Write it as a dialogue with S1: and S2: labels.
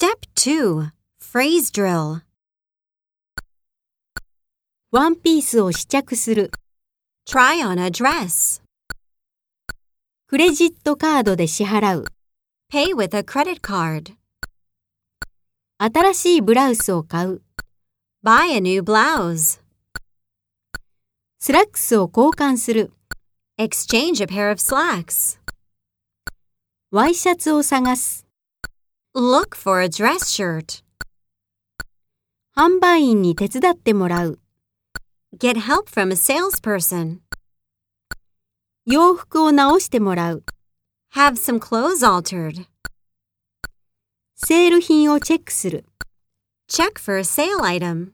S1: Step 2 Phrase Drill
S2: ワンピースを試着する。
S1: Try on a dress.
S2: クレジットカードで支払う。
S1: Pay with a credit card.
S2: 新しいブラウスを買う。
S1: Buy a new blouse.
S2: スラックスを交換する。
S1: Exchange a pair of slacks.
S2: ワイシャツを探す。
S1: Look for a dress shirt.
S2: 販売員に手伝ってもらう。
S1: Get help from a salesperson.
S2: 洋服を直してもらう。
S1: Have some clothes altered.
S2: セール品をチェックする。
S1: Check for a sale item.